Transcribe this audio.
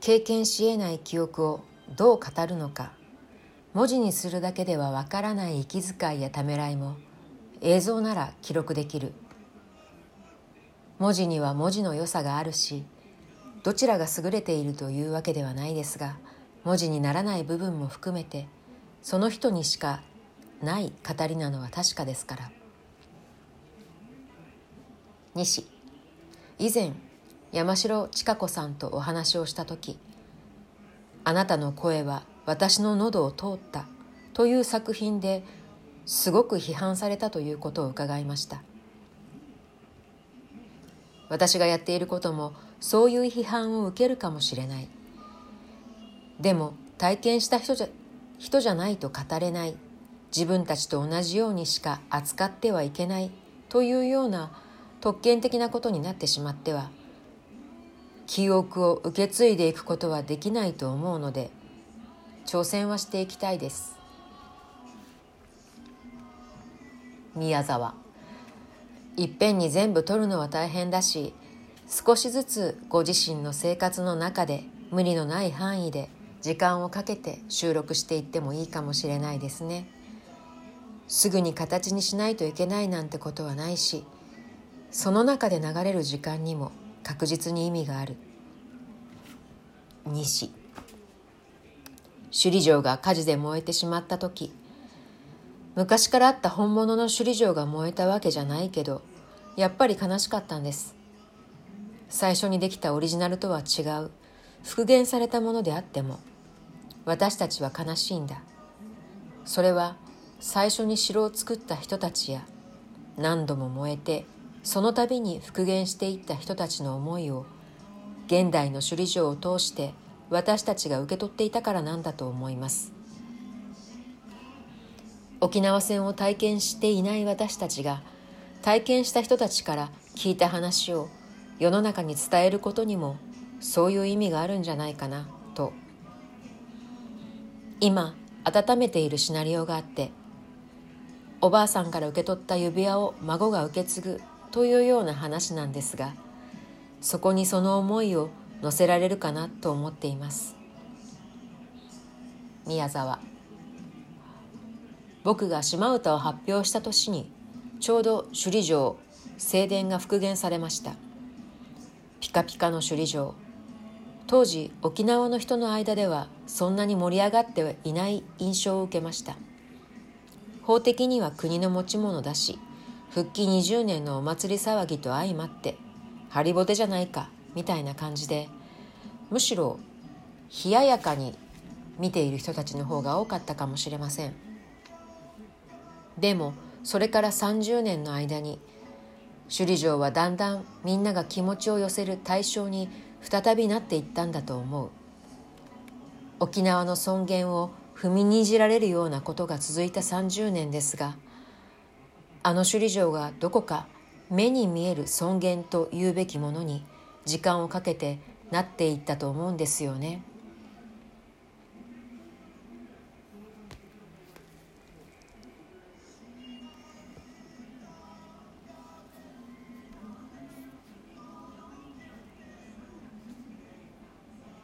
経験しえない記憶をどう語るのか。文字にするだけではわからない息遣いやためらいも映像なら記録できる。文字には文字の良さがあるしどちらが優れているというわけではないですが文字にならない部分も含めてその人にしかない語りなのは確かですから。西。以前山城千佳子さんとお話をした時「あなたの声は私の喉を通った」という作品ですごく批判されたということを伺いました。私がやっていることもそういう批判を受けるかもしれない。でも体験した人じゃ人じゃないと語れない。自分たちと同じようにしか扱ってはいけない。というような特権的なことになってしまっては記憶を受け継いでいくことはできないと思うので挑戦はしていきたいです。宮沢。いっぺんに全部取るのは大変だし少しずつご自身の生活の中で無理のない範囲で時間をかけて収録していってもいいかもしれないですね。すぐに形にしないといけないなんてことはないしその中で流れる時間にも確実に意味がある。西。首里城が火事で燃えてしまった時。昔からあった本物の首里城が燃えたわけじゃないけどやっぱり悲しかったんです。最初にできたオリジナルとは違う。復元されたものであっても私たちは悲しいんだ。それは最初に城を作った人たちや何度も燃えてその度に復元していった人たちの思いを現代の首里城を通して私たちが受け取っていたからなんだと思います。沖縄戦を体験していない私たちが体験した人たちから聞いた話を世の中に伝えることにもそういう意味があるんじゃないかなと。今温めているシナリオがあっておばあさんから受け取った指輪を孫が受け継ぐというような話なんですがそこにその思いを乗せられるかなと思っています。宮沢。僕が島唄を発表した年にちょうど首里城正殿が復元されました。ピカピカの首里城。当時沖縄の人の間ではそんなに盛り上がっていない印象を受けました。法的には国の持ち物だし復帰20年のお祭り騒ぎと相まってハリボテじゃないかみたいな感じでむしろ冷ややかに見ている人たちの方が多かったかもしれません。でもそれから30年の間に首里城はだんだんみんなが気持ちを寄せる対象に再びなっていったんだと思う。沖縄の尊厳を踏みにじられるようなことが続いた30年ですがあの首里城がどこか目に見える尊厳というべきものに時間をかけてなっていったと思うんですよね。